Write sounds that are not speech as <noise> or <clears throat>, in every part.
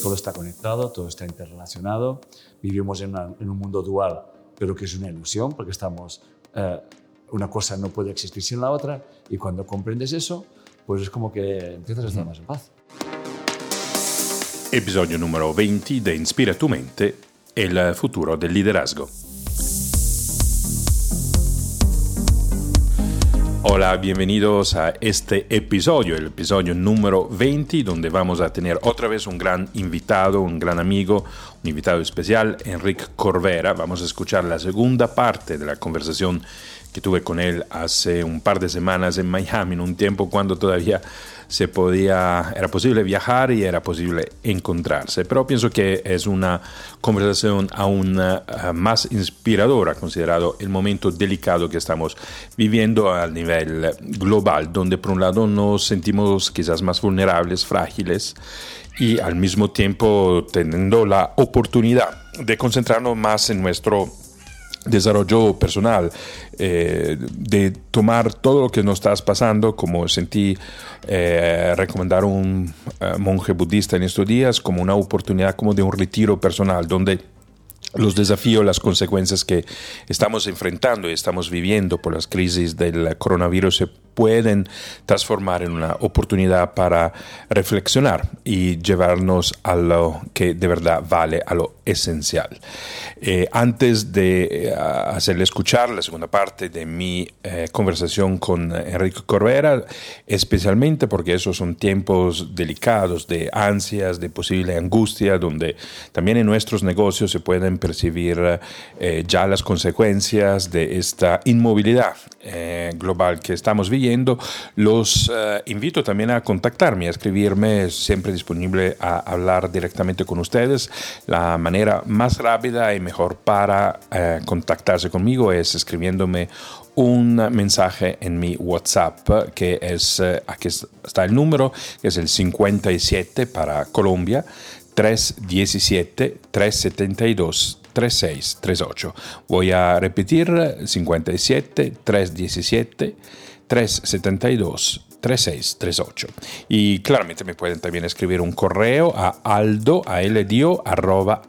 todo está conectado, todo está interrelacionado, vivimos en, un mundo dual, pero que es una ilusión porque estamos, eh, una cosa no puede existir sin la otra y cuando comprendes eso, pues es como que empiezas a estar más en paz. Episodio número 20 de Inspira tu mente, el futuro del liderazgo. Hola, bienvenidos a este episodio, el episodio número 20, donde vamos a tener otra vez un gran invitado, un gran amigo, un invitado especial, Enrique Corvera. Vamos a escuchar la segunda parte de la conversación que tuve con él hace un par de semanas en Miami, en un tiempo cuando todavía se podía, era posible viajar y era posible encontrarse. Pero pienso que es una conversación aún eh, más inspiradora, considerado el momento delicado que estamos viviendo a nivel global, donde por un lado nos sentimos quizás más vulnerables, frágiles, y al mismo tiempo teniendo la oportunidad de concentrarnos más en nuestro desarrollo personal, eh, de tomar todo lo que nos está pasando, como sentí eh, recomendar un eh, monje budista en estos días, como una oportunidad como de un retiro personal, donde los desafíos, las consecuencias que estamos enfrentando y estamos viviendo por las crisis del coronavirus se pueden transformar en una oportunidad para reflexionar y llevarnos a lo que de verdad vale, a lo esencial. Eh, antes de eh, hacerle escuchar la segunda parte de mi eh, conversación con Enrique Corbera, especialmente porque esos son tiempos delicados de ansias, de posible angustia, donde también en nuestros negocios se pueden percibir ya las consecuencias de esta inmovilidad global que estamos viviendo los eh, invito también a contactarme, a escribirme, siempre disponible a hablar directamente con ustedes. La manera más rápida y mejor para eh, contactarse conmigo es escribiéndome un mensaje en mi WhatsApp, que es, eh, aquí está el número, que es el 57 para Colombia, 317 372 3638. Voy a repetir 57 317 372 3638. Y claramente me pueden también escribir un correo a aldo, a arroba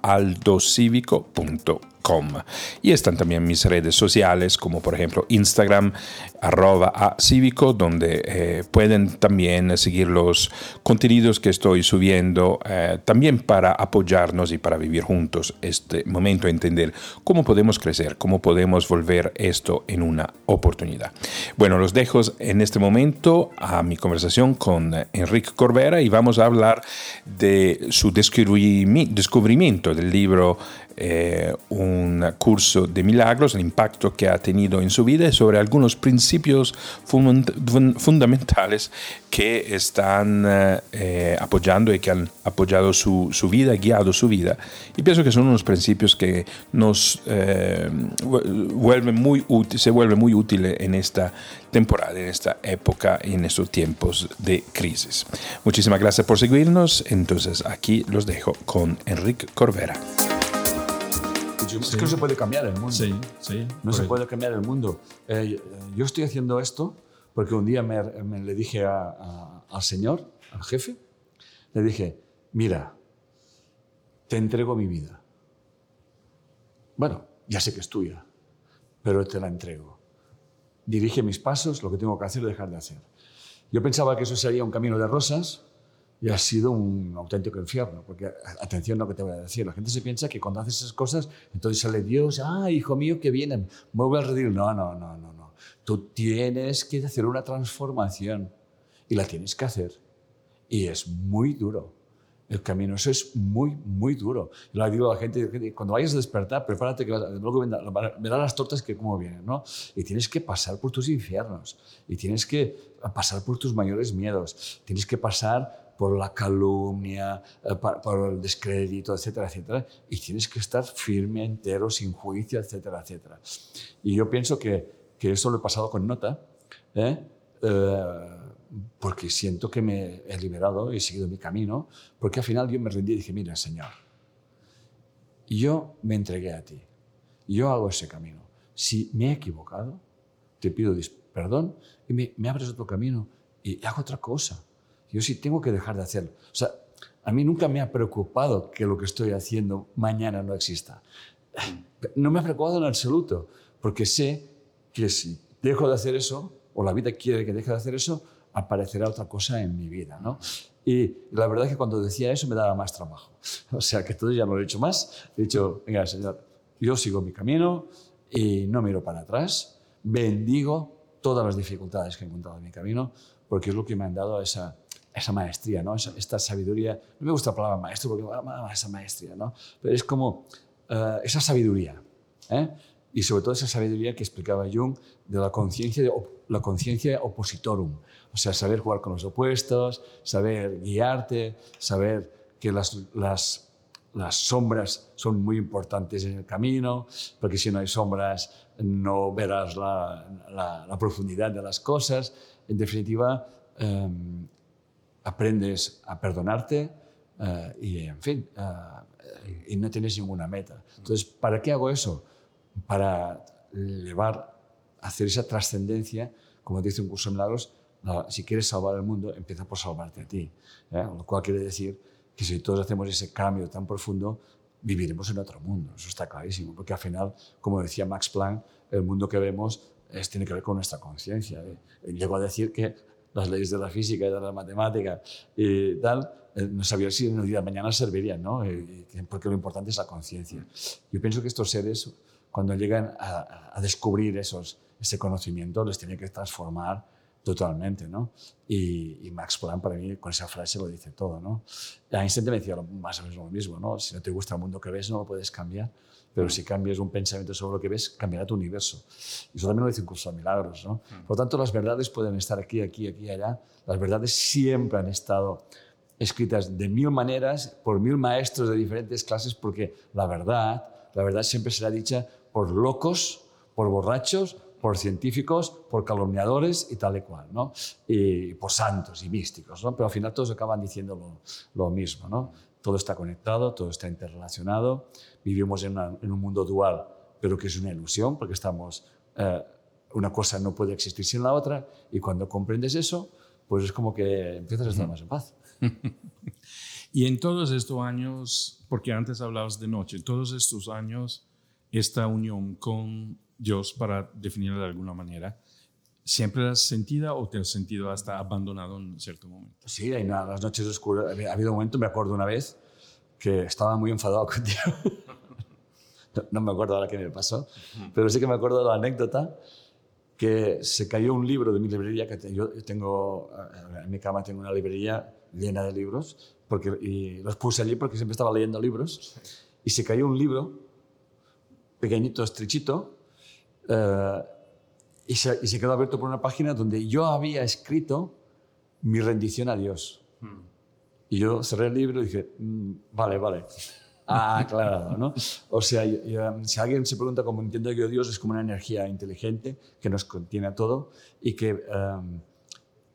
y están también mis redes sociales, como por ejemplo Instagram, arroba a cívico, donde eh, pueden también seguir los contenidos que estoy subiendo, eh, también para apoyarnos y para vivir juntos este momento, entender cómo podemos crecer, cómo podemos volver esto en una oportunidad. Bueno, los dejo en este momento a mi conversación con Enrique Corbera y vamos a hablar de su descubrimiento del libro eh, un curso de milagros, el impacto que ha tenido en su vida y sobre algunos principios fundamentales que están eh, apoyando y que han apoyado su, su, vida, guiado su vida. Y pienso que son unos principios que nos eh, vuelven muy se vuelven muy útiles en esta temporada, en esta época en estos tiempos de crisis. Muchísimas gracias por seguirnos. Entonces aquí los dejo con Enrique Corvera. Es que no se puede cambiar el mundo. Sí, sí. No se puede cambiar el mundo. Eh, yo estoy haciendo esto porque un día me, le dije al Señor, al jefe, le dije, mira, te entrego mi vida. Bueno, ya sé que es tuya, pero te la entrego. Dirige mis pasos, lo que tengo que hacer o dejar de hacer. Yo pensaba que eso sería un camino de rosas, y ha sido un auténtico infierno, porque atención lo que te voy a decir, la gente se piensa que cuando haces esas cosas, entonces sale Dios, ah, hijo mío, que vienen, mueve al redil. No, no, no, no, no. Tú tienes que hacer una transformación y la tienes que hacer. Y es muy duro. El camino, eso es muy, muy duro. Yo le digo a la gente, cuando vayas a despertar, prepárate que luego verás las tortas que cómo vienen, ¿no? Y tienes que pasar por tus infiernos, y tienes que pasar por tus mayores miedos, tienes que pasar por la calumnia, eh, por el descrédito, etcétera, etcétera, y tienes que estar firme, entero, sin juicio, etcétera, etcétera. Y yo pienso que, que eso lo he pasado con nota, ¿eh? Eh, porque siento que me he liberado y he seguido mi camino, porque al final yo me rendí y dije, mira, Señor, yo me entregué a ti, yo hago ese camino. Si me he equivocado, te pido perdón y me, me abres otro camino y hago otra cosa yo sí tengo que dejar de hacerlo. O sea, a mí nunca me ha preocupado que lo que estoy haciendo mañana no exista. No me ha preocupado en absoluto, porque sé que si dejo de hacer eso, o la vida quiere que deje de hacer eso, aparecerá otra cosa en mi vida. ¿no? Y la verdad es que cuando decía eso me daba más trabajo. <laughs> O sea que todo ya no lo he dicho más. He dicho, venga, Señor, yo sigo mi camino y no miro para atrás. Bendigo todas las dificultades que he encontrado en mi camino porque es lo que me han dado esa, esa maestría, ¿no? esta sabiduría. No me gusta la palabra maestro porque ah, esa maestría, ¿no? pero es como uh, esa sabiduría. ¿eh? Y sobre todo esa sabiduría que explicaba Jung de la conciencia la conciencia opositorum, o sea, saber jugar con los opuestos, saber guiarte, saber que las, las, las sombras son muy importantes en el camino, porque si no hay sombras no verás la, la, profundidad de las cosas. En definitiva, em, aprendes a perdonarte eh, y, en fin, eh, y no tienes ninguna meta. Entonces, ¿para qué hago eso? Para llevar, hacer esa trascendencia, como dice un curso de milagros, si quieres salvar el mundo, empieza por salvarte a ti. ¿eh? Lo cual quiere decir que si todos hacemos ese cambio tan profundo, viviremos en otro mundo. Eso está clarísimo, porque al final, como decía Max Planck, el mundo que vemos es, tiene que ver con nuestra conciencia. ¿eh? Llegó a decir que las leyes de la física y de la matemática y tal, eh, no sabía si en el día de mañana servirían, ¿no? porque lo importante es la conciencia. Yo pienso que estos seres, cuando llegan a, a descubrir esos, ese conocimiento, les tiene que transformar Totalmente, ¿no? Y, Max Planck para mí con esa frase lo dice todo, ¿no? Einstein me decía más o menos lo mismo, ¿no? Si no te gusta el mundo que ves, no lo puedes cambiar, pero si cambias un pensamiento sobre lo que ves, cambiará tu universo. Y eso también lo dice un curso de milagros, ¿no? Mm. Por lo tanto, las verdades pueden estar aquí, aquí, aquí, allá. Las verdades siempre han estado escritas de mil maneras, por mil maestros de diferentes clases, porque la verdad, la verdad siempre será dicha por locos, por borrachos, por científicos, por calumniadores y tal y cual, ¿no? Y por santos y místicos, ¿no? Pero al final todos acaban diciendo lo, lo mismo, ¿no? Todo está conectado, todo está interrelacionado, vivimos en, en, un mundo dual, pero que es una ilusión, porque estamos, eh, una cosa no puede existir sin la otra, y cuando comprendes eso, pues es como que empiezas a estar más en paz. <laughs> y en todos estos años, porque antes hablabas de noche, en todos estos años, esta unión con Dios, para definirlo de alguna manera, ¿siempre has sentido o te has sentido hasta abandonado en cierto momento? Sí, hay nada, las noches oscuras. Ha habido un momento, me acuerdo una vez, que estaba muy enfadado <laughs> contigo. no, me acuerdo ahora qué me pasó, pero sí que me acuerdo de la anécdota que se cayó un libro de mi librería, que yo tengo, en mi cama tengo una librería llena de libros, porque, y los puse allí porque siempre estaba leyendo libros, y se cayó un libro pequeñito, estrechito, eh, y, se, y, se, quedó abierto por una página donde yo había escrito mi rendición a Dios. Hmm. Y yo cerré el libro y dije, mm, vale, vale. <laughs> Ah, aclarado, ¿no? O sea, si alguien se pregunta cómo entiendo yo Dios, es como una energía inteligente que nos contiene a todo y que, um,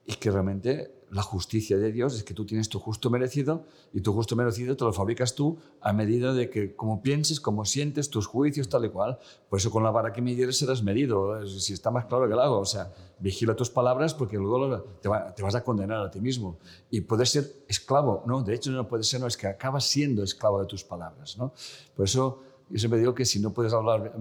y que realmente la justicia de Dios es que tú tienes tu justo merecido y tu justo merecido te lo fabricas tú a medida de que como pienses, como sientes, tus juicios, tal y cual. Por eso con la vara que midieres serás medido, si está más claro que el agua. O sea, vigila tus palabras porque luego te, vas a condenar a ti mismo. Y puedes ser esclavo, ¿no? De hecho no puedes ser, no, es que acabas siendo esclavo de tus palabras, ¿no? Por eso yo siempre digo que si no puedes hablar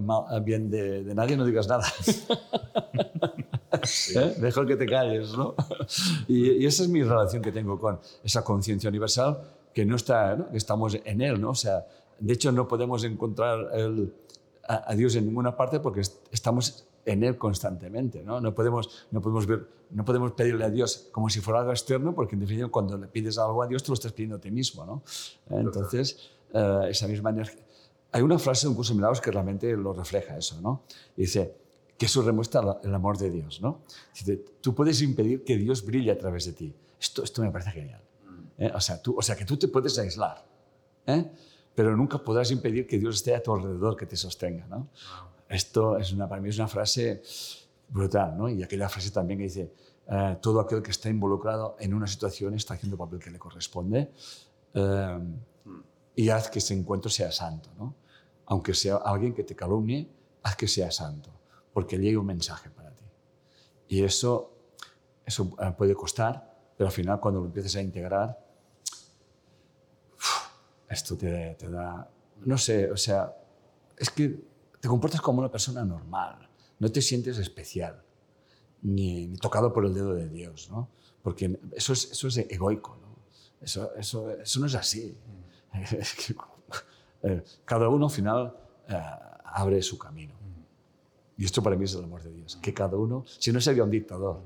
bien de, de nadie, no digas nada. <laughs> ¿Eh? Mejor que te calles, ¿no? <laughs> Y, esa es mi relación que tengo con esa conciencia universal que no está, que estamos en él, ¿no? O sea, de hecho no podemos encontrar el, a, Dios en ninguna parte porque estamos en él constantemente, ¿no? No podemos, no podemos ver, no podemos pedirle a Dios como si fuera algo externo porque en definitiva cuando le pides algo a Dios te lo estás pidiendo a ti mismo, ¿no? Entonces, eh, esa misma energía. Hay una frase de un curso de milagros que realmente lo refleja eso, ¿no? dice, que eso demuestra el amor de Dios. ¿no? Tú puedes impedir que Dios brille a través de ti. Esto, esto me parece genial. ¿eh? O, sea, tú, o sea, que tú te puedes aislar, ¿eh? pero nunca podrás impedir que Dios esté a tu alrededor, que te sostenga. ¿no? Esto es una, para mí es una frase brutal. ¿no? Y aquella frase también que dice, eh, todo aquel que está involucrado en una situación está haciendo el papel que le corresponde y haz que ese encuentro sea santo. ¿no? Aunque sea alguien que te calumnie, haz que sea santo porque llegue un mensaje para ti. Y eso, eso eh, puede costar, pero al final cuando lo empieces a integrar, esto te, te da, no sé, o sea, es que te comportas como una persona normal, no te sientes especial, ni, ni tocado por el dedo de Dios, ¿no? Porque eso es, eso es egoico, ¿no? Eso, eso, eso no es así. <laughs> Es que, eh, cada uno al final eh, abre su camino. Y esto para mí es el amor de Dios. Que cada uno, si no sería un dictador,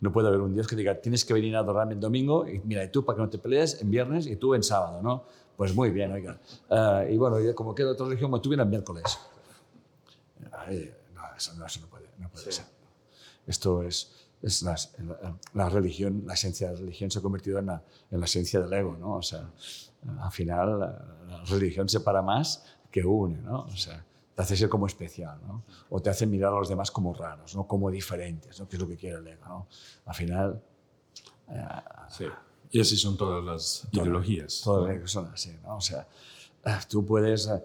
no puede haber un Dios que diga, tienes que venir a adorarme en domingo, y mira, y tú para que no te pelees en viernes y tú en sábado, ¿no? Pues muy bien, oiga. Eh, y bueno, y como queda otra religión, tú vienes el miércoles. Ay, no, eso, no, eso no puede, no puede ser. Esto es, es la, la, religión, la esencia de la religión se ha convertido en la, en la esencia del ego, ¿no? O sea, al final la, la religión separa más que une, ¿no? O sea, te hace ser como especial, ¿no? O te hace mirar a los demás como raros, ¿no? Como diferentes, ¿no? Que es lo que quiere el ego, ¿no? Al final... Eh, sí. Y así son todas las todas, ideologías. Todas ¿no? son así, ¿no? O sea, eh, tú puedes, uh,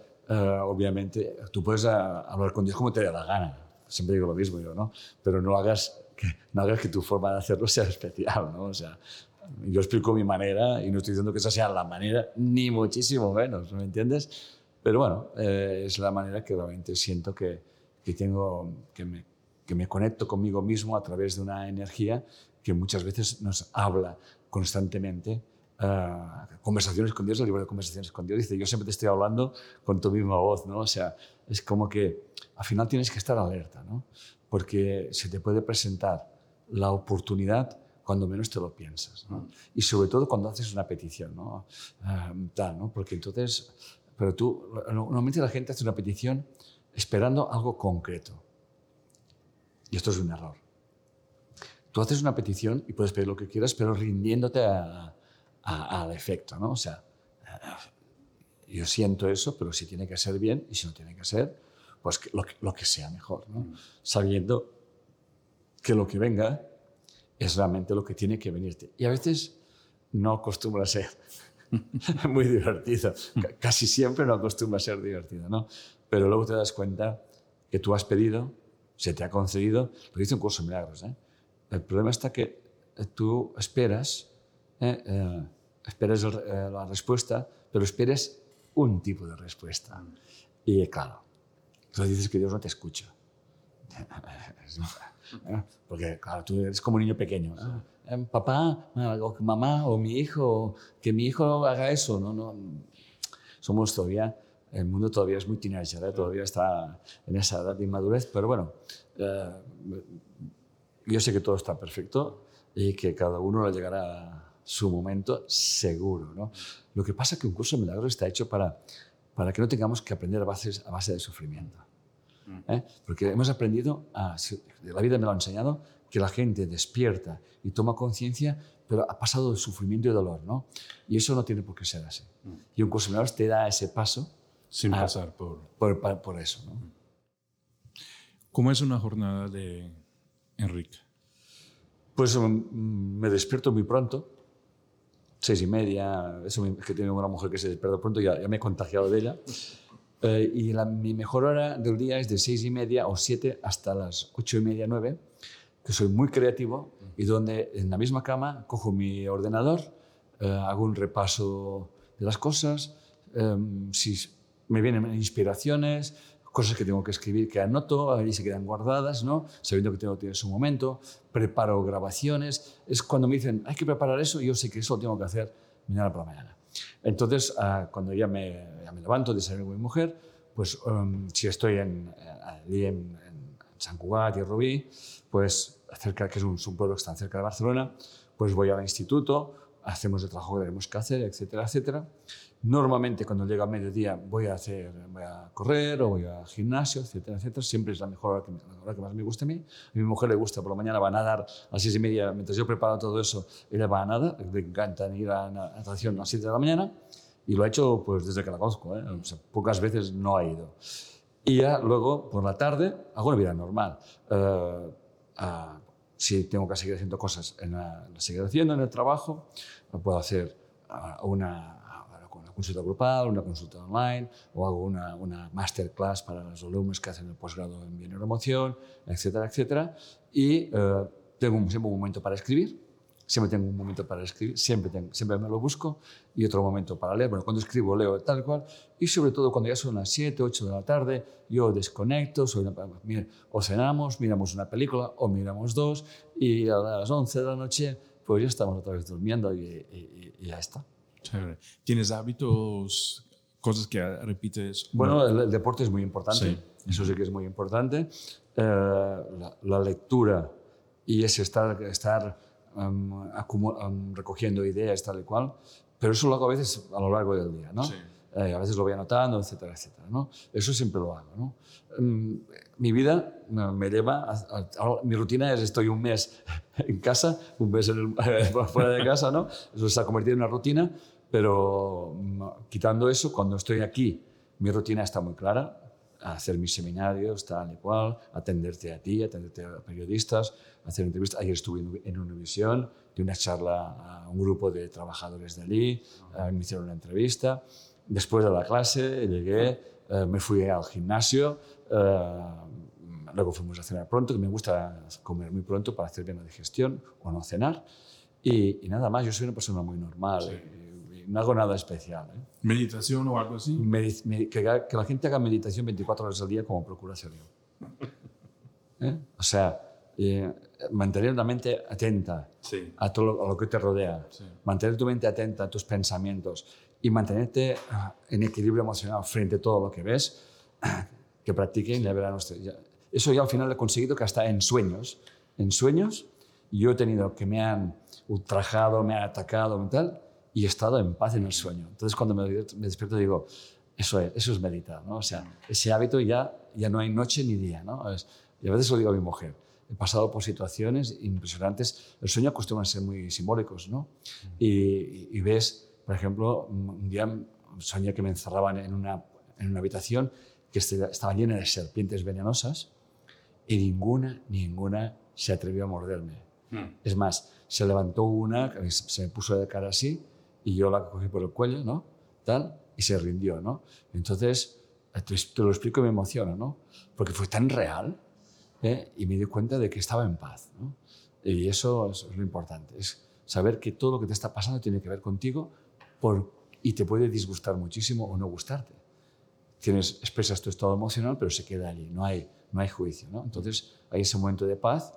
obviamente, tú puedes hablar con Dios como te dé la gana. Siempre digo lo mismo yo, ¿no? Pero no hagas que, no hagas que tu forma de hacerlo sea especial, ¿no? O sea, yo explico mi manera y no estoy diciendo que esa sea la manera, ni muchísimo menos, ¿me entiendes? Pero bueno, eh, es la manera que realmente siento que, que tengo, que me, que me conecto conmigo mismo a través de una energía que muchas veces nos habla constantemente. Uh, conversaciones con Dios, el libro de conversaciones con Dios dice, yo siempre te estoy hablando con tu misma voz, ¿no? O sea, es como que al final tienes que estar alerta, ¿no? Porque se te puede presentar la oportunidad cuando menos te lo piensas, ¿no? Y sobre todo cuando haces una petición, ¿no? Uh, tal, ¿no? Porque entonces pero tú, normalmente la gente hace una petición esperando algo concreto. Y esto es un error. Tú haces una petición y puedes pedir lo que quieras, pero rindiéndote al efecto, ¿no? O sea, yo siento eso, pero si tiene que ser bien y si no tiene que ser, pues lo que, lo que sea mejor, ¿no? Mm. Sabiendo que lo que venga es realmente lo que tiene que venirte. Y a veces no acostumbra a ser. <laughs> muy divertido. Casi siempre no acostumbra a ser divertido, ¿no? Pero luego te das cuenta que tú has pedido, se te ha concedido, lo hice un curso de milagros, ¿eh? El problema está que tú esperas, ¿eh? Eh, esperas eh, la respuesta, pero esperas un tipo de respuesta. Y claro, tú dices que Dios no te escucha. <laughs> Porque, claro, tú eres como un niño pequeño. Papá o mamá o mi hijo, que mi hijo haga eso. No, no. Somos todavía, el mundo todavía es muy teenager, ¿eh? todavía está en esa edad de inmadurez, pero bueno, eh, yo sé que todo está perfecto y que cada uno le llegará su momento seguro. ¿no? Lo que pasa es que un curso de milagros está hecho para, para que no tengamos que aprender a base, a base de sufrimiento. ¿eh? Porque hemos aprendido, a, la vida me lo ha enseñado, que la gente despierta y toma conciencia, pero ha pasado de sufrimiento y dolor, ¿no? Y eso no tiene por qué ser así. Mm. Y un milagros te da ese paso. Sin a, pasar por... Por, por eso, ¿no? ¿Cómo es una jornada de Enrique? Pues um, me despierto muy pronto, seis y media, eso es que tengo una mujer que se despierta pronto, ya, ya me he contagiado de ella. Eh, y la, mi mejor hora del día es de seis y media o siete hasta las ocho y media, nueve, que soy muy creativo y donde en la misma cama cojo mi ordenador, eh, hago un repaso de las cosas, eh, si me vienen inspiraciones, cosas que tengo que escribir que anoto, ahí se quedan guardadas, ¿no? sabiendo que tengo que tener su momento, preparo grabaciones, es cuando me dicen, hay que preparar eso, y yo sé que eso lo tengo que hacer mañana por la mañana. Entonces, uh, cuando ya me, ya me levanto, desayuno con mi mujer, pues um, si estoy en, en, en Sant Cugat y Rubí, pues cerca, que es un, pueblo que está cerca de Barcelona, pues voy al instituto, hacemos el trabajo que tenemos que hacer, etcétera, etcétera. Normalmente cuando llega mediodía voy a, hacer, voy a correr o voy al gimnasio, etcétera, etcétera. Siempre es la mejor hora que, la más me gusta a mí. A mi mujer le gusta, por la mañana va a nadar a las seis y media, mientras yo preparo todo eso, ella va a nadar, le encanta ir a natación a las siete de la mañana y lo ha hecho pues desde que la conozco, ¿eh? pocas veces no ha ido. Y ya luego, por la tarde, hago una vida normal. Uh, uh, si tengo que seguir haciendo cosas, en la, la haciendo en el trabajo, puedo hacer uh, una, una, consulta grupal, una consulta online, o hago una, una masterclass para los alumnos que hacen el posgrado en bienestar emoción, etcétera, etcétera. Y tengo siempre un momento para escribir, siempre tengo un momento para escribir, siempre, tengo, siempre me lo busco y otro momento para leer. Bueno, cuando escribo leo tal cual y sobre todo cuando ya son las 7, 8 de la tarde, yo desconecto, soy o cenamos, miramos una película o miramos dos y a las 11 de la noche pues ya estamos otra vez durmiendo y, ya está. ¿Tienes hábitos, cosas que repites? Bueno, el, deporte es muy importante, eso sí que es muy importante. Eh, la, lectura y es estar, estar recogiendo ideas tal y cual, pero eso lo hago a veces a lo largo del día, ¿no? Eh, a veces lo voy anotando, etcétera, etcétera, ¿no? Eso siempre lo hago, ¿no? mi vida me lleva, a, mi rutina es estoy un mes <laughs> en casa, un mes <laughs> fuera de casa, ¿no? Eso se ha convertido en una rutina, pero quitando eso, cuando estoy aquí, mi rutina está muy clara, hacer mis seminarios, tal y cual, atenderte a ti, atenderte a periodistas, hacer entrevistas. Ayer estuve en Univisión, de una charla a un grupo de trabajadores de allí, eh, me hicieron una entrevista. Después de la clase llegué, eh, me fui al gimnasio, eh, luego fuimos a cenar pronto, que me gusta comer muy pronto para hacer bien la digestión o no cenar. Y, nada más, yo soy una persona muy normal no hago nada especial. ¿eh? ¿Meditación o algo así? que, la gente haga meditación 24 horas al día como procura hacer yo. ¿Eh? O sea, eh, mantener la mente atenta a todo lo, a lo, que te rodea, mantener tu mente atenta a tus pensamientos y mantenerte ah, en equilibrio emocional frente a todo lo que ves, <clears throat> que practiquen ya verán ustedes. Eso ya al final he conseguido que hasta en sueños, en sueños, yo he tenido que me han ultrajado, me han atacado y tal, y he estado en paz en el sueño. Entonces cuando me, despierto digo, eso es, eso es meditar, ¿no? O sea, ese hábito ya, ya no hay noche ni día, ¿no? y a veces lo digo a mi mujer, he pasado por situaciones impresionantes, el sueño acostumbra a ser muy simbólicos, ¿no? Y, y, ves, por ejemplo, un día soñé que me encerraban en una, en una habitación que estaba llena de serpientes venenosas y ninguna, ninguna se atrevió a morderme. Hmm. Es más, se levantó una, se me puso de cara así y yo la cogí por el cuello, ¿no? Tal, y se rindió, ¿no? Entonces, te, lo explico y me emociona, ¿no? Porque fue tan real ¿eh? y me di cuenta de que estaba en paz, ¿no? Y eso es, lo importante, es saber que todo lo que te está pasando tiene que ver contigo por, y te puede disgustar muchísimo o no gustarte. Tienes, expresas tu estado emocional, pero se queda allí, no hay, no hay juicio, ¿no? Entonces, hay ese momento de paz.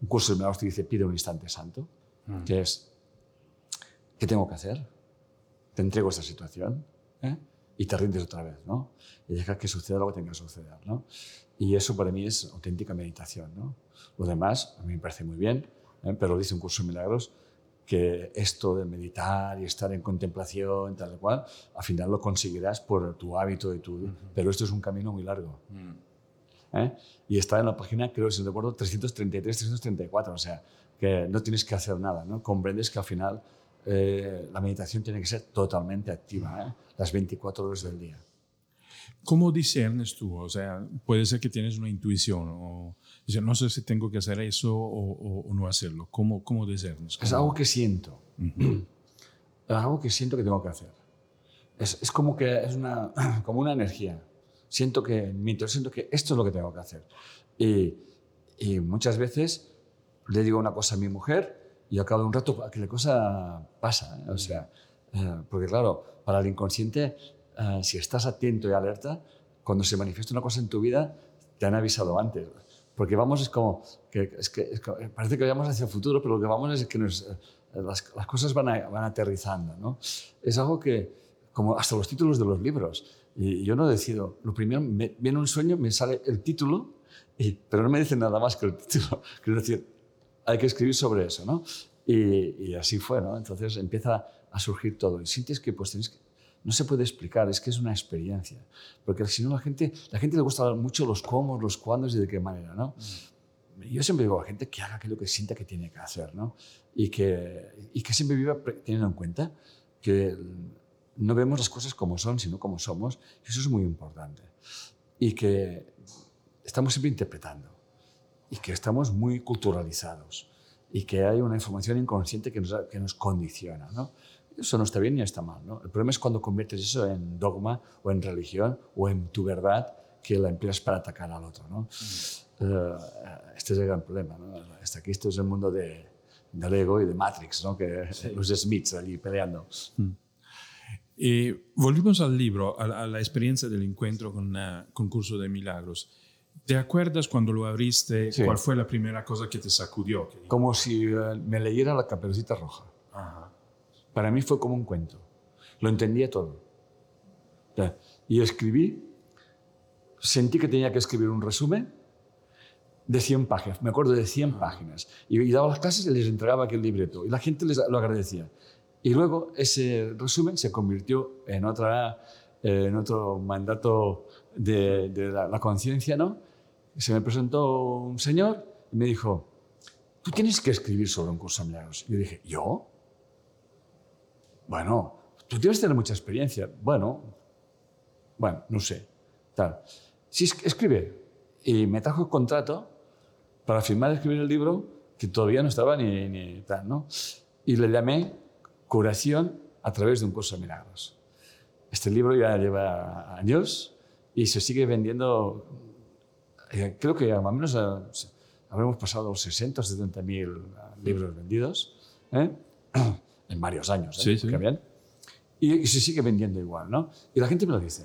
Un curso de milagros te dice, pide un instante santo, mm. que es ¿qué tengo que hacer? Te entrego esta situación ¿eh? y te rindes otra vez, ¿no? Y dejas que suceda lo que tenga que suceder, ¿no? Y eso para mí es auténtica meditación, ¿no? Lo demás a mí me parece muy bien, ¿eh? pero dice un curso de milagros que esto de meditar y estar en contemplación, tal cual, al final lo conseguirás por tu hábito y tu... Pero esto es un camino muy largo. Mm. ¿eh? Y está en la página, creo, si no recuerdo, 333, 334, o sea, que no tienes que hacer nada, ¿no? Comprendes que al final eh, la meditación tiene que ser totalmente activa, ¿eh? las 24 horas del día. ¿Cómo discernes tú? O sea, puede ser que tienes una intuición o no sé si tengo que hacer eso o, no hacerlo. ¿Cómo, cómo discernes? Es algo que siento. <clears throat> Es algo que siento que tengo que hacer. Es, es, como que es una, <clears throat> como una energía. Siento que, mi siento que esto es lo que tengo que hacer. Y, y muchas veces le digo una cosa a mi mujer y al cabo de un rato aquella cosa pasa. ¿eh? O sea, eh, porque claro, para el inconsciente, eh, si estás atento y alerta, cuando se manifiesta una cosa en tu vida, te han avisado antes. Porque vamos, es como, que, es que, parece que vayamos hacia el futuro, pero lo que vamos es que las, las, cosas van, van aterrizando. ¿no? Es algo que, como hasta los títulos de los libros, y yo no decido, lo primero, me, viene un sueño, me sale el título, y, pero no me dice nada más que el título. <laughs> Quiero decir, hay que escribir sobre eso, ¿no? Y, así fue, ¿no? Entonces empieza a surgir todo. Y sientes que, pues, tienes que, no se puede explicar, es que es una experiencia. Porque si no, la gente, la gente le gusta mucho los cómo, los cuándos y de qué manera, ¿no? Mm. Yo siempre digo a la gente que haga aquello que sienta que tiene que hacer, ¿no? Y que, y que siempre viva teniendo en cuenta que no vemos las cosas como son, sino como somos. Y eso es muy importante. Y que estamos siempre interpretando y que estamos muy culturalizados y que hay una información inconsciente que nos, que nos condiciona. ¿no? Eso no está bien ni está mal. ¿no? El problema es cuando conviertes eso en dogma o en religión o en tu verdad que la empleas para atacar al otro. ¿no? Mm. Eh, este es el gran problema. ¿no? Hasta aquí esto es el mundo de, de Lego y de Matrix, ¿no? que los Smiths allí peleando. Mm. Y volvimos al libro, a, la experiencia del encuentro con el concurso de milagros. ¿Te acuerdas cuando lo abriste? ¿Cuál fue la primera cosa que te sacudió? Como si eh, me leyera la caperucita roja. Para mí fue como un cuento. Lo entendía todo. Y escribí, sentí que tenía que escribir un resumen de 100 páginas, me acuerdo de 100 páginas. Y, daba las clases y les entregaba aquel libreto. Y la gente les, lo agradecía. Y luego ese resumen se convirtió en, otra, en otro mandato de, la, conciencia, ¿no? Se me presentó un señor y me dijo, tú tienes que escribir sobre un curso de milagros. Yo dije, ¿yo? Bueno, tú tienes que tener mucha experiencia. Bueno, bueno, no sé. Tal. Sí, escribe. Y me trajo el contrato para firmar y escribir el libro que todavía no estaba ni, ni tal, ¿no? Y le llamé Curación a través de un curso de milagros. Este libro ya lleva años y se sigue vendiendo, eh, creo que más o menos eh, habremos pasado los 60 o 70 mil libros vendidos ¿eh? <clears throat> en varios años. Sí, sí. Bien. Y, y, se sigue vendiendo igual, ¿no? Y la gente me lo dice,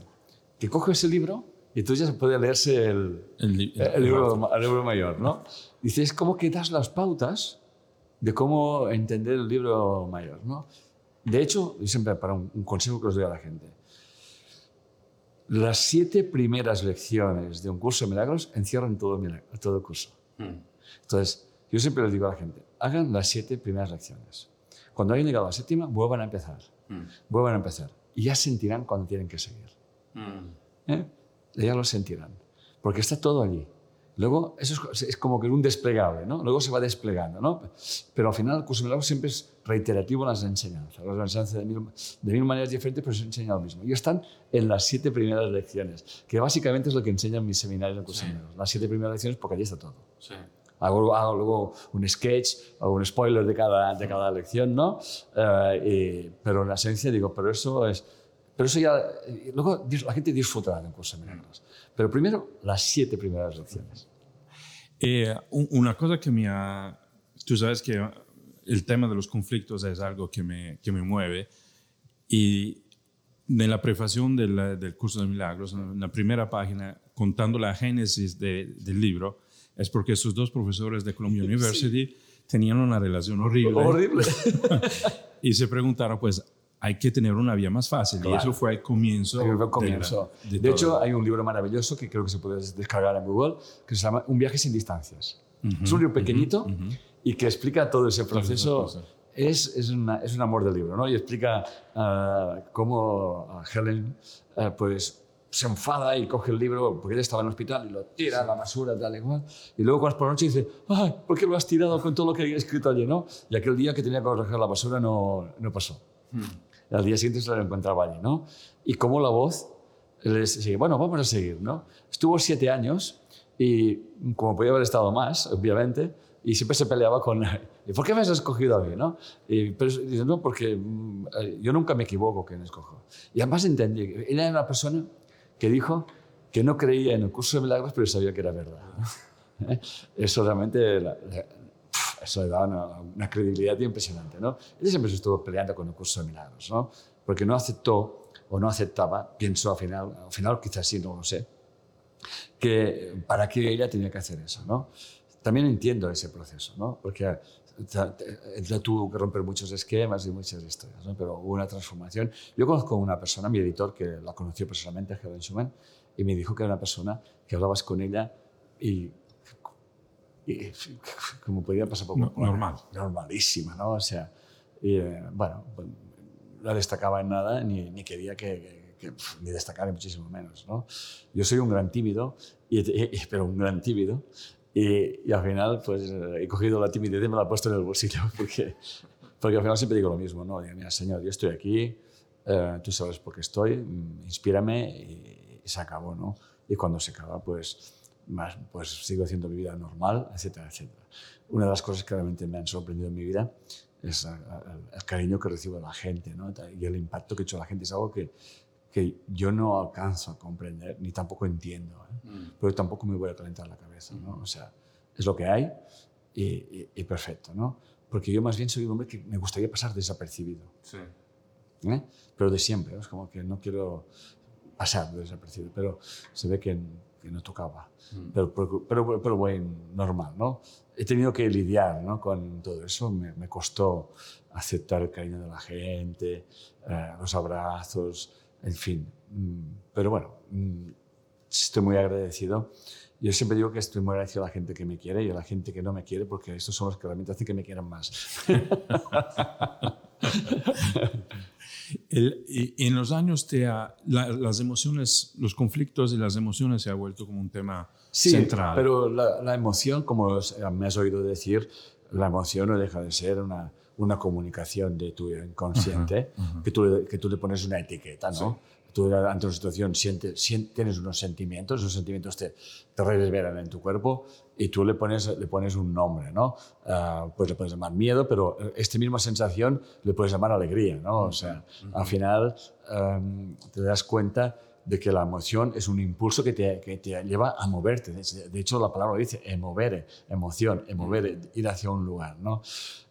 que coge ese libro y entonces ya se puede leerse el, el, libro, mayor, ¿no? Dice, es como que das las pautas de cómo entender el libro mayor, ¿no? De hecho, y siempre para un, consejo que os doy a la gente, las siete primeras lecciones de un curso de milagros encierran todo, todo el curso. Hmm. Entonces, yo siempre les digo a la gente, hagan las siete primeras lecciones. Cuando hayan llegado a la séptima, vuelvan a empezar. Hmm. Vuelvan a empezar. Y ya sentirán cuando tienen que seguir. Hmm. ¿Eh? ya lo sentirán, porque está todo allí. Luego, eso es, como que un desplegable, ¿no? Luego se va desplegando, ¿no? Pero al final el curso de milagros siempre es reiterativo en las enseñanzas. Las enseñanzas de mil, de mil maneras diferentes, pero se enseña lo mismo. Y están en las siete primeras lecciones, que básicamente es lo que enseñan mis seminarios de curso de milagros. Las siete primeras lecciones, porque allí está todo. Sí. Hago, hago, luego un sketch o un spoiler de cada, de cada lección, ¿no? Eh, pero en la esencia digo, pero eso es pero eso ya, luego la gente disfrutará de curso de milagros. Pero primero, las siete primeras lecciones. Eh, una cosa que me ha... Tú sabes que el tema de los conflictos es algo que me, que me mueve. Y en la prefación del, del curso de milagros, en la primera página, contando la génesis del libro, es porque esos dos profesores de Columbia University tenían una relación horrible. Horrible. <laughs> y se preguntaron, pues, hay que tener una vía más fácil. Y eso fue el comienzo. El comienzo. De, hecho, hay un libro maravilloso que creo que se puede descargar en Google, que se llama Un viaje sin distancias. es un libro pequeñito y que explica todo ese proceso. Es, es, es, un amor del libro, ¿no? Y explica uh, cómo Helen uh, pues, se enfada y coge el libro, porque ella estaba en el hospital, y lo tira a la basura, tal y cual. Y luego, cuando por la noche, dice, ay, ¿por qué lo has tirado con todo lo que había escrito allí, no? Y aquel día que tenía que recoger la basura no, no pasó. Hmm al día siguiente se lo encontraba allí, ¿no? Y como la voz les sigue, bueno, vamos a seguir, ¿no? Estuvo siete años y como podía haber estado más, obviamente, y siempre se peleaba con, <laughs> ¿y por qué me has escogido a mí, no? Y, pero dice, no, porque mm, yo nunca me equivoco que me escojo. Y además entendí, era una persona que dijo que no creía en el curso de milagros, pero sabía que era verdad. <laughs> Eso realmente eso le daba una, credibilidad impresionante. ¿no? Él siempre estuvo peleando con el curso de milagros, ¿no? porque no aceptó o no aceptaba, pienso al final, al final quizás sí, no lo sé, que para qué ella tenía que hacer eso. ¿no? También entiendo ese proceso, ¿no? porque tuvo que romper muchos esquemas y muchas historias, ¿no? pero hubo una transformación. Yo conozco una persona, mi editor, que la conoció personalmente, Helen Schumann, y me dijo que era una persona que hablabas con ella y como podía pasar por normal. Normalísima, ¿no? O sea, eh, bueno, pues, no destacaba en nada ni, ni quería que, ni destacar ni muchísimo menos, ¿no? Yo soy un gran tímido, y, pero un gran tímido, y, y, al final pues he cogido la timidez y me la he puesto en el bolsillo <laughs> porque, porque al final siempre digo lo mismo, ¿no? Digo, mira, señor, yo estoy aquí, eh, tú sabes por qué estoy, mm, inspírame y, y se acabó, ¿no? Y cuando se acaba, pues más, pues sigo haciendo mi vida normal, etcétera, etcétera. Una de las cosas que realmente me han sorprendido en mi vida es el, cariño que recibo de la gente ¿no? y el impacto que ha hecho la gente. Es algo que, que yo no alcanzo a comprender ni tampoco entiendo, ¿eh? mm. pero tampoco me voy a calentar la cabeza. ¿no? O sea, es lo que hay y, y, perfecto. ¿no? porque yo más bien soy un hombre que me gustaría pasar desapercibido. ¿eh? Pero de siempre, es como que no quiero pasar desapercibido, pero se ve que, que no tocaba. Mm. Pero, pero, pero, bueno, normal, ¿no? He tenido que lidiar ¿no? con todo eso, me, me, costó aceptar el cariño de la gente, eh, los abrazos, en fin. Mm, pero bueno, mm, estoy muy agradecido. Yo siempre digo que estoy muy agradecido a la gente que me quiere y a la gente que no me quiere, porque estos son los que realmente hacen que me quieran más. <laughs> El, y en los años te las emociones, los conflictos y las emociones se ha vuelto como un tema sí, central. pero la, la, emoción, como me has oído decir, la emoción no deja de ser una, una comunicación de tu inconsciente, Que, tú, que tú le pones una etiqueta, ¿no? Tú ante una situación sientes, tienes unos sentimientos, esos sentimientos te, te revelan en tu cuerpo y tú le pones, le pones un nombre, ¿no? Uh, pues le puedes llamar miedo, pero esta misma sensación le puedes llamar alegría, ¿no? O sea, al final um, te das cuenta de que la emoción es un impulso que te, que te lleva a moverte. De hecho, la palabra dice mover, emoción, mover, ir hacia un lugar. ¿no?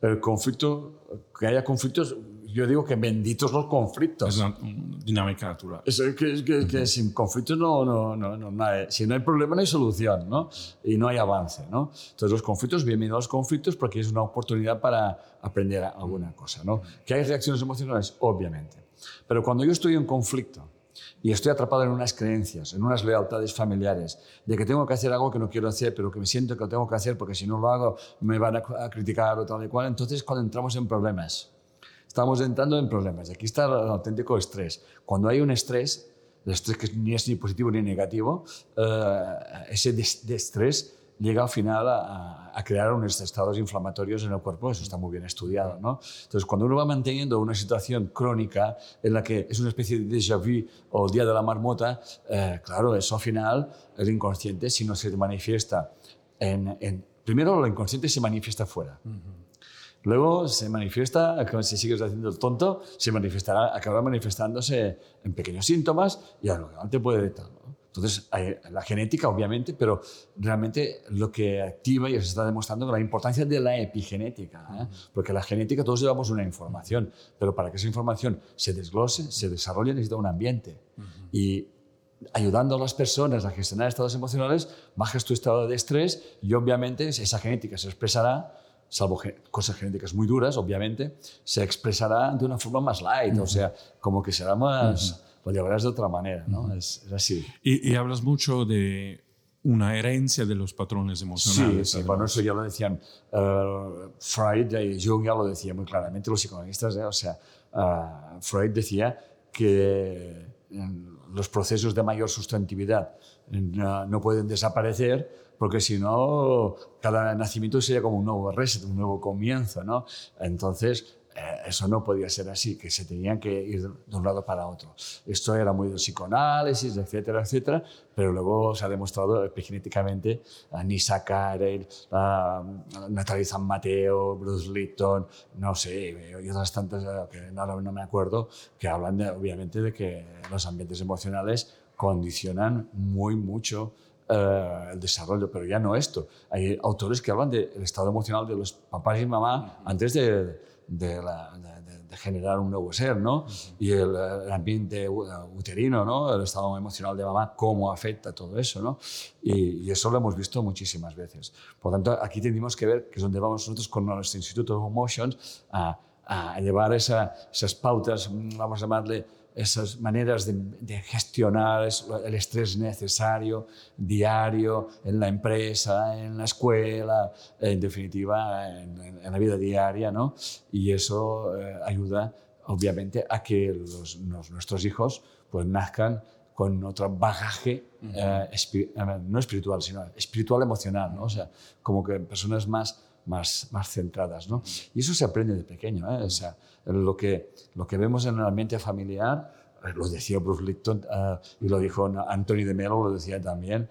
El conflicto, que haya conflictos, yo digo que benditos los conflictos. Es una dinámica natural. Es que, que, que sin conflictos no, no, no, no, hay, si no hay problema no hay solución, ¿no? Y no hay avance, ¿no? Entonces los conflictos, bienvenidos a los conflictos porque es una oportunidad para aprender alguna cosa, ¿no? Que hay reacciones emocionales, obviamente. Pero cuando yo estoy en conflicto y estoy atrapado en unas creencias, en unas lealtades familiares, de que tengo que hacer algo que no quiero hacer, pero que me siento que lo tengo que hacer porque si no lo hago me van a criticar o tal y cual, entonces cuando entramos en problemas, estamos entrando en problemas. Aquí está el auténtico estrés. Cuando hay un estrés, el estrés que ni es ni positivo ni negativo, eh, ese estrés llega al final a, crear unos estados inflamatorios en el cuerpo, eso está muy bien estudiado. ¿no? Entonces, cuando uno va manteniendo una situación crónica en la que es una especie de déjà vu o día de la marmota, eh, claro, eso al final, el inconsciente, si no se manifiesta en... en primero, lo inconsciente se manifiesta fuera. Luego se manifiesta, si sigues haciendo el tonto, se manifestará, acabará manifestándose en pequeños síntomas y a lo te puede tal. Entonces, hay la genética, obviamente, pero realmente lo que activa y se está demostrando la importancia de la epigenética. ¿eh? Porque la genética, todos llevamos una información, pero para que esa información se desglose, se desarrolle, necesita un ambiente. Y ayudando a las personas a gestionar estados emocionales, bajas tu estado de estrés y obviamente esa genética se expresará salvo cosas genéticas muy duras, obviamente, se expresará de una forma más light, o sea, como que será más, lo llevarás de otra manera, ¿no? es, así. Y, hablas mucho de una herencia de los patrones emocionales. Sí, sí bueno, eso ya lo decían uh, Freud y Jung ya lo decía muy claramente, los psicoanalistas, ¿eh? o sea, uh, Freud decía que los procesos de mayor sustantividad no, no pueden desaparecer porque si no, cada nacimiento sería como un nuevo reset, un nuevo comienzo, ¿no? Entonces, eh, eso no podía ser así, que se tenían que ir de un lado para otro. Esto era muy del psicoanálisis, etcétera, etcétera, pero luego se ha demostrado epigenéticamente a Nisa Carey, a San Mateo, Bruce Lipton, no sé, y otras tantas eh, que no, no me acuerdo, que hablan de, obviamente de que los ambientes emocionales condicionan muy mucho eh, el desarrollo, pero ya no esto. Hay autores que hablan del estado emocional de los papás y mamá antes de, de, generar un nuevo ser, ¿no? Y el, ambiente uterino, ¿no? El estado emocional de mamá, cómo afecta todo eso, ¿no? Y, eso lo hemos visto muchísimas veces. Por lo tanto, aquí tenemos que ver que es donde vamos nosotros con nuestro Instituto of Emotions a, a llevar esas pautas, vamos a llamarle, esas maneras de, gestionar el estrés necesario, diario, en la empresa, en la escuela, en definitiva, en, la vida diaria, ¿no? Y eso eh, ayuda, obviamente, a que los, nuestros hijos pues, nazcan con otro bagaje, eh, no espiritual, sino espiritual emocional, ¿no? O sea, como que personas más más, más centradas. ¿no? Y eso se aprende de pequeño. ¿eh? O sea, lo, que, lo que vemos en el ambiente familiar, eh, lo decía Bruce Lipton eh, y lo dijo Anthony de Melo, lo decía también,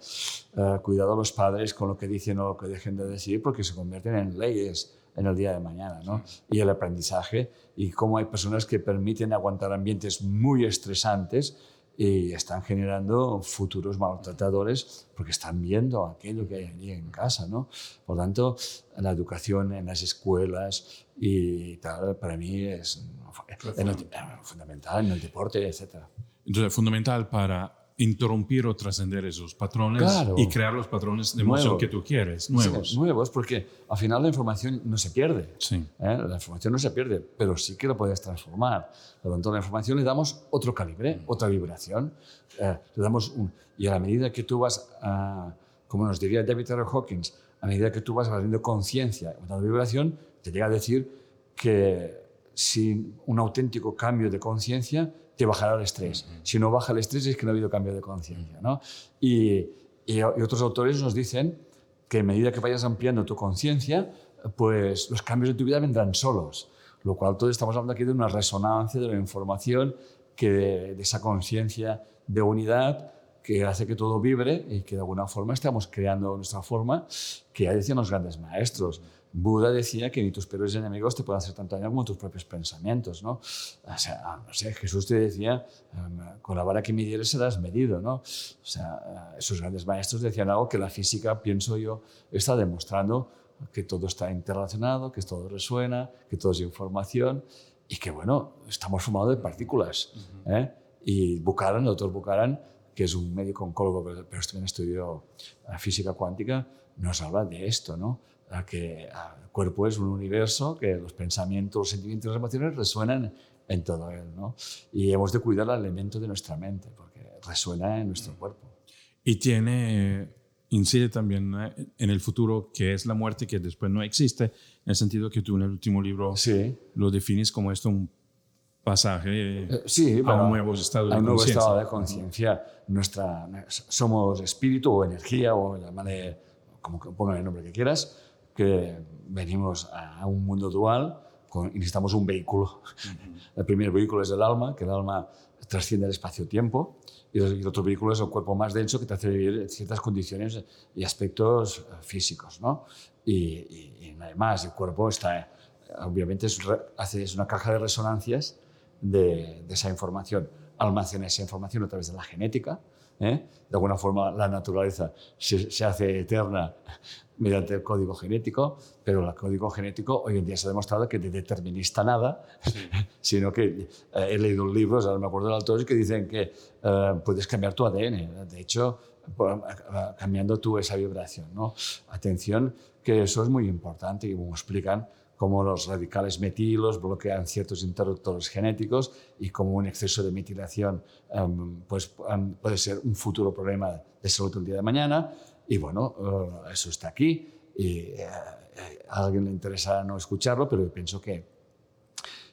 cuidado a los padres con lo que dicen o lo que dejen de decir porque se convierten en leyes en el día de mañana. ¿no? Y el aprendizaje y cómo hay personas que permiten aguantar ambientes muy estresantes y están generando futuros maltratadores porque están viendo aquello que hay allí en casa, ¿no? Por tanto, la educación en las escuelas y tal, para mí es, fundamental en el deporte, etc. Entonces, fundamental para interrumpir o trascender esos patrones y crear los patrones de emoción que tú quieres, nuevos. nuevos, porque al final la información no se pierde. Sí. ¿eh? La información no se pierde, pero sí que lo puedes transformar. Por lo tanto, a la información le damos otro calibre, mm. otra vibración. Eh, le damos un, y a la medida que tú vas, a, como nos diría David R. Hawkins, a medida que tú vas haciendo conciencia, de vibración, te llega a decir que sin un auténtico cambio de conciencia te bajará el estrés. Si no baja el estrés es que no ha habido cambio de conciencia. ¿no? Y, y, otros autores nos dicen que a medida que vayas ampliando tu conciencia, pues los cambios de tu vida vendrán solos. Lo cual todos estamos hablando aquí de una resonancia de la información, que de, esa conciencia de unidad que hace que todo vibre y que de alguna forma estamos creando nuestra forma, que ya decían los grandes maestros. Buda decía que ni tus peores enemigos te pueden hacer tanto daño como tus propios pensamientos, ¿no? O sea, no sé, Jesús te decía, em, con la vara que midieres serás medido, ¿no? O sea, esos grandes maestros decían algo que la física, pienso yo, está demostrando que todo está interrelacionado, que todo resuena, que todo es información y que, bueno, estamos formados de partículas. ¿eh? Y Buchanan, el doctor Buchanan, que es un médico oncólogo, pero, pero también estudió física cuántica, nos habla de esto, ¿no? Que el cuerpo es un universo, que los pensamientos, los sentimientos y las emociones resuenan en todo él. ¿no? Y hemos de cuidar el elemento de nuestra mente, porque resuena en nuestro cuerpo. Y tiene, incide también eh, en el futuro, que es la muerte, que después no existe, en el sentido que tú en el último libro sí. lo defines como esto un pasaje eh, sí, a un nuevo estado de a un nuevo estado de conciencia. Nuestra, somos espíritu o energía, o llámale como que ponga el nombre que quieras, que venimos a un mundo dual con, y necesitamos un vehículo. El primer vehículo es el alma, que el alma trasciende el espacio-tiempo, y el otro vehículo es el cuerpo más denso que te hace vivir ciertas condiciones y aspectos eh, físicos. ¿no? Y, y, nada más, el cuerpo está, obviamente es, hace, es una caja de resonancias de, de, esa información. Almacena esa información a través de la genética. ¿Eh? De alguna forma la naturaleza se, se hace eterna <laughs> mediante el código genético, pero el código genético hoy en día se ha demostrado que de determinista nada, <laughs> sino que eh, he leído libros, ahora me acuerdo de autores que dicen que eh, puedes cambiar tu ADN, de hecho, eh, cambiando tú esa vibración. ¿no? Atención, que eso es muy importante y como explican cómo los radicales metilos bloquean ciertos interruptores genéticos y cómo un exceso de metilación em, pues, em, puede ser un futuro problema de salud el día de mañana. Y bueno, eh, eso está aquí y eh, a alguien le interesa no escucharlo, pero yo pienso que,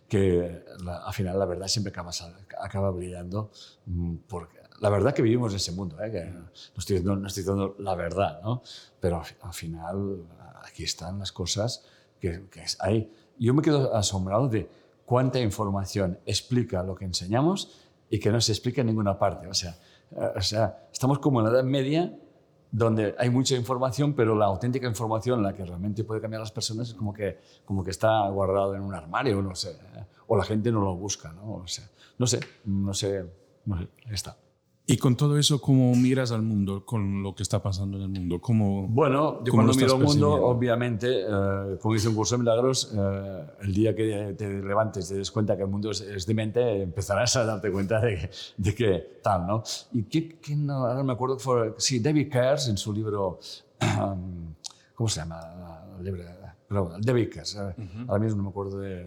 que al final la verdad siempre acaba, acaba brillando mm, porque la verdad que vivimos en ese mundo, ¿eh? que no, estoy diciendo, no estoy diciendo la verdad, ¿no? pero al final aquí están las cosas que, que. Yo me quedo asombrado de cuánta información explica lo que enseñamos y que no se explica en ninguna parte. O sea, o sea estamos como en la Edad Media donde hay mucha información, pero la auténtica información, la que realmente puede cambiar a las personas, es como que, como que está guardado en un armario, no sé, ¿eh? o la gente no lo busca, ¿no? O sea, no sé, no sé, no sé, está. Y con todo eso, ¿cómo miras al mundo con lo que está pasando en el mundo? ¿Cómo, bueno, yo cuando miro al mundo, obviamente, eh, como dice un curso de milagros, eh, el día que te levantes y te des cuenta que el mundo es, es demente, empezarás a darte cuenta de que, de que tal, ¿no? Y quién, ahora me acuerdo que fue, sí, David Kers en su libro, <clears throat> ¿cómo se llama? El libro, David Kers, uh ahora mismo no me acuerdo de,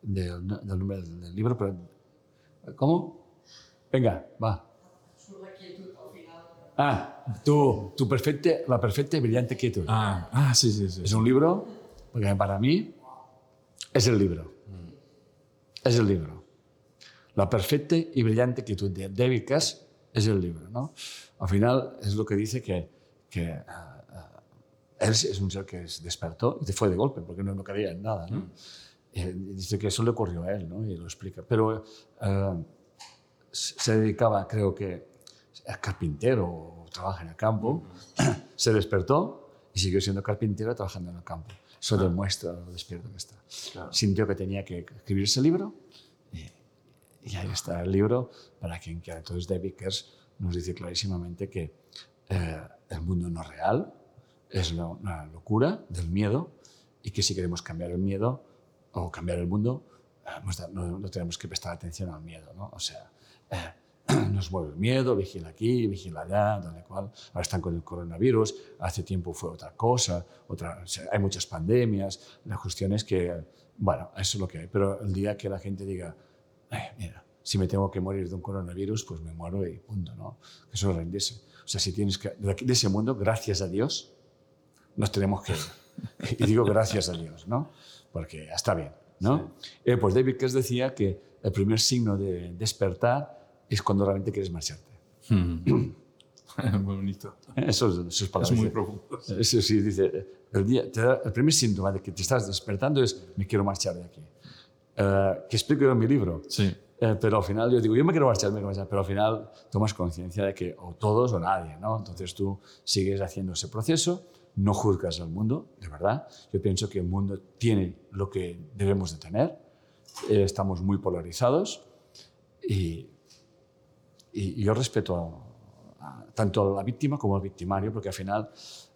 del nombre del libro, pero ¿cómo? Venga, va. Ah, tu, tu perfecta, La perfecta y brillante quietud. Ah, ah sí, sí, sí. Es un libro, porque para mí es el libro. Es el libro. La perfecta y brillante quietud de David Cass es el libro. ¿no? Al final es lo que dice que, que uh, él es un ser que se despertó y fue de golpe, porque no, no cabía en nada. ¿no? Mm. dice que eso le ocurrió a él, ¿no? y lo explica. Pero uh, se dedicaba, creo que, es carpintero o trabaja en el campo, <clears throat> se despertó y siguió siendo carpintero trabajando en el campo. Eso demuestra lo despierto que está. Sintió que tenía que escribir ese libro Y ahí está el libro para quien quiera. Entonces David Kers nos dice clarísimamente que eh, el mundo no es real, es una locura del miedo y que si queremos cambiar el miedo o cambiar el mundo, eh, no, tenemos que prestar atención al miedo. ¿no? O sea, eh, <clears throat> nos mueve el miedo, vigila aquí, vigila allá, donde cual. Ahora están con el coronavirus, hace tiempo fue otra cosa, otra, hay muchas pandemias. La cuestión es que, bueno, eso es lo que hay. Pero el día que la gente diga, mira, si me tengo que morir de un coronavirus, pues me muero y punto, ¿no? Eso es rendirse. O sea, si tienes que, de ese mundo, gracias a Dios, nos tenemos que ir. <laughs> Y digo gracias a Dios, ¿no? Porque está bien, ¿no? Eh, pues David Kess decía que el primer signo de despertar es cuando realmente quieres marcharte. <clears throat> muy bonito. Eso, es palabras. Es muy profundo. Eso sí, dice, el, día, el primer síntoma de que te estás despertando es me quiero marchar de aquí. Eh, que explico yo en mi libro. Sí. Eh, pero al final yo digo, yo me quiero marchar, me quiero marchar, pero al final tomas conciencia de que o todos o nadie, ¿no? Entonces tú sigues haciendo ese proceso, no juzgas al mundo, de verdad. Yo pienso que el mundo tiene lo que debemos de tener, eh, estamos muy polarizados y, y, yo respeto tanto a la víctima como al victimario, porque al final,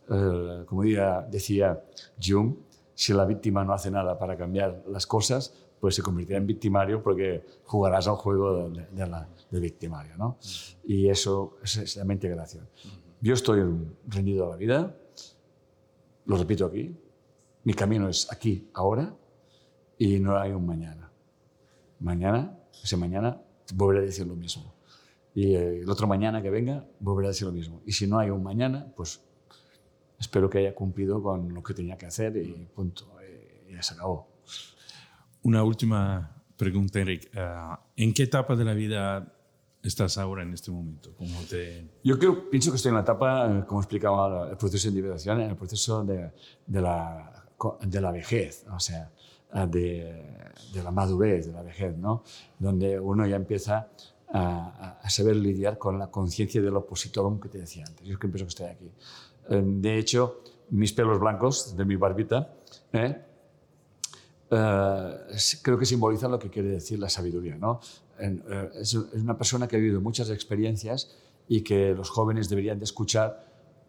eh, como decía Jung, si la víctima no hace nada para cambiar las cosas, pues se convertirá en victimario porque jugarás al juego de, victimario. ¿no? Y eso es, la integración. Yo estoy rendido a la vida, lo repito aquí, mi camino es aquí, ahora, y no hay un mañana. Mañana, ese mañana, volveré a decir lo mismo. Y eh, el otro mañana que venga, volveré a decir lo mismo. Y si no hay un mañana, pues espero que haya cumplido con lo que tenía que hacer y punto. Y ya se acabó. Una última pregunta, Enrique. Ah, ¿En qué etapa de la vida estás ahora en este momento? ¿Cómo te... Yo creo, pienso que estoy en la etapa, eh, como explicaba el proceso de individuación, en el proceso de, de, la, de la vejez, o sea, de, de, la madurez, de la vejez, ¿no? Donde uno ya empieza a, a saber lidiar con la conciencia del opositor que te decía antes. Yo que pienso que estoy aquí. Eh, de hecho, mis pelos blancos de mi barbita, ¿eh? Eh, creo que simboliza lo que quiere decir la sabiduría. ¿no? Eh, es, una persona que ha vivido muchas experiencias y que los jóvenes deberían de escuchar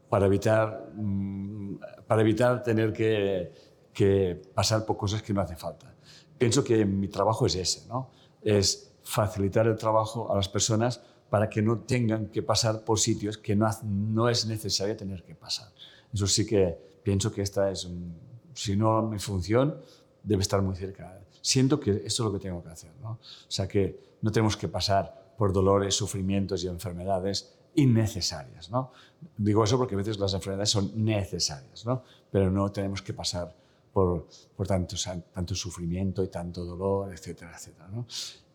para evitar, mm, para evitar tener que, que, pasar por cosas que no hace falta. Pienso que mi trabajo es ese, ¿no? es facilitar el trabajo a las personas para que no tengan que pasar por sitios que no, no es necesario tener que pasar. Eso sí que pienso que esta es, si no mi función, debe estar muy cerca. Siento que eso es lo que tengo que hacer. ¿no? O sea que no tenemos que pasar por dolores, sufrimientos y enfermedades innecesarias. ¿no? Digo eso porque a veces las enfermedades son necesarias, ¿no? pero no tenemos que pasar por, por tanto, tanto sufrimiento y tanto dolor, etcétera, etcétera. ¿no?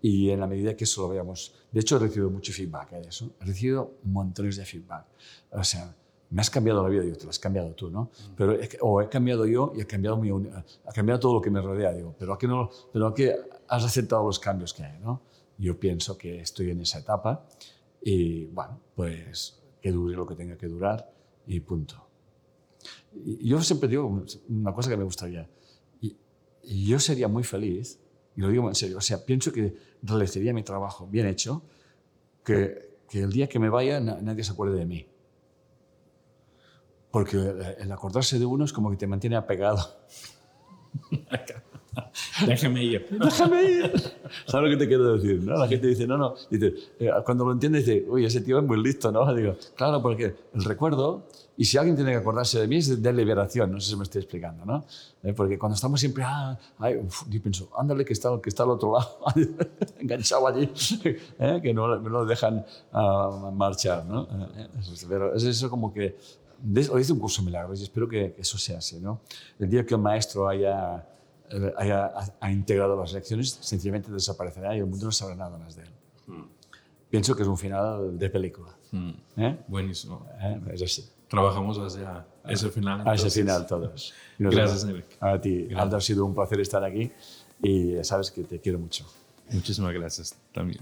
Y en la medida que eso lo veamos, de hecho he recibido mucho feedback de eso, he recibido montones de feedback. O sea, me has cambiado la vida, digo, te la has cambiado tú, ¿no? Mm. Pero, o he cambiado yo y he cambiado, mi, ha cambiado todo lo que me rodea, digo, pero aquí, no, pero aquí has aceptado los cambios que hay, ¿no? Yo pienso que estoy en esa etapa y, bueno, pues que dure lo que tenga que durar y punto. Y yo siempre digo una cosa que me gustaría, y, y yo sería muy feliz, y lo digo en serio, o sea, pienso que realizaría mi trabajo bien hecho, que, que el día que me vaya nadie se acuerde de mí porque el acordarse de uno es como que te mantiene apegado. Déjame ir. Déjame ir. ¿Sabes lo que te quiero decir? ¿no? La gente dice, no, no. Dice, eh, cuando lo entiende, dice, uy, ese tío es muy listo, ¿no? Digo, claro, porque el recuerdo, y si alguien tiene que acordarse de mí, es de liberación. No sé si me estoy explicando, ¿no? Eh, porque cuando estamos siempre, ah, ay, yo pienso, ándale que está, que está al otro lado, <laughs> enganchado allí, <laughs> ¿eh? que no, no, lo dejan uh, marchar, ¿no? Pero es eso como que hoy hice un curso de milagros y espero que, eso sea así. ¿no? El día que el maestro haya, eh, haya ha integrado las lecciones, sencillamente desaparecerá y el mundo no sabrá nada más de él. Hmm. Pienso que es un final de película. Hmm. ¿Eh? Buenísimo. ¿Eh? Es así. Trabajamos hacia ese final. A ese final todos. <laughs> Gracias, Eric. A ti. Aldo, ha sido un placer estar aquí y sabes que te quiero mucho. Muchísimas gracias también.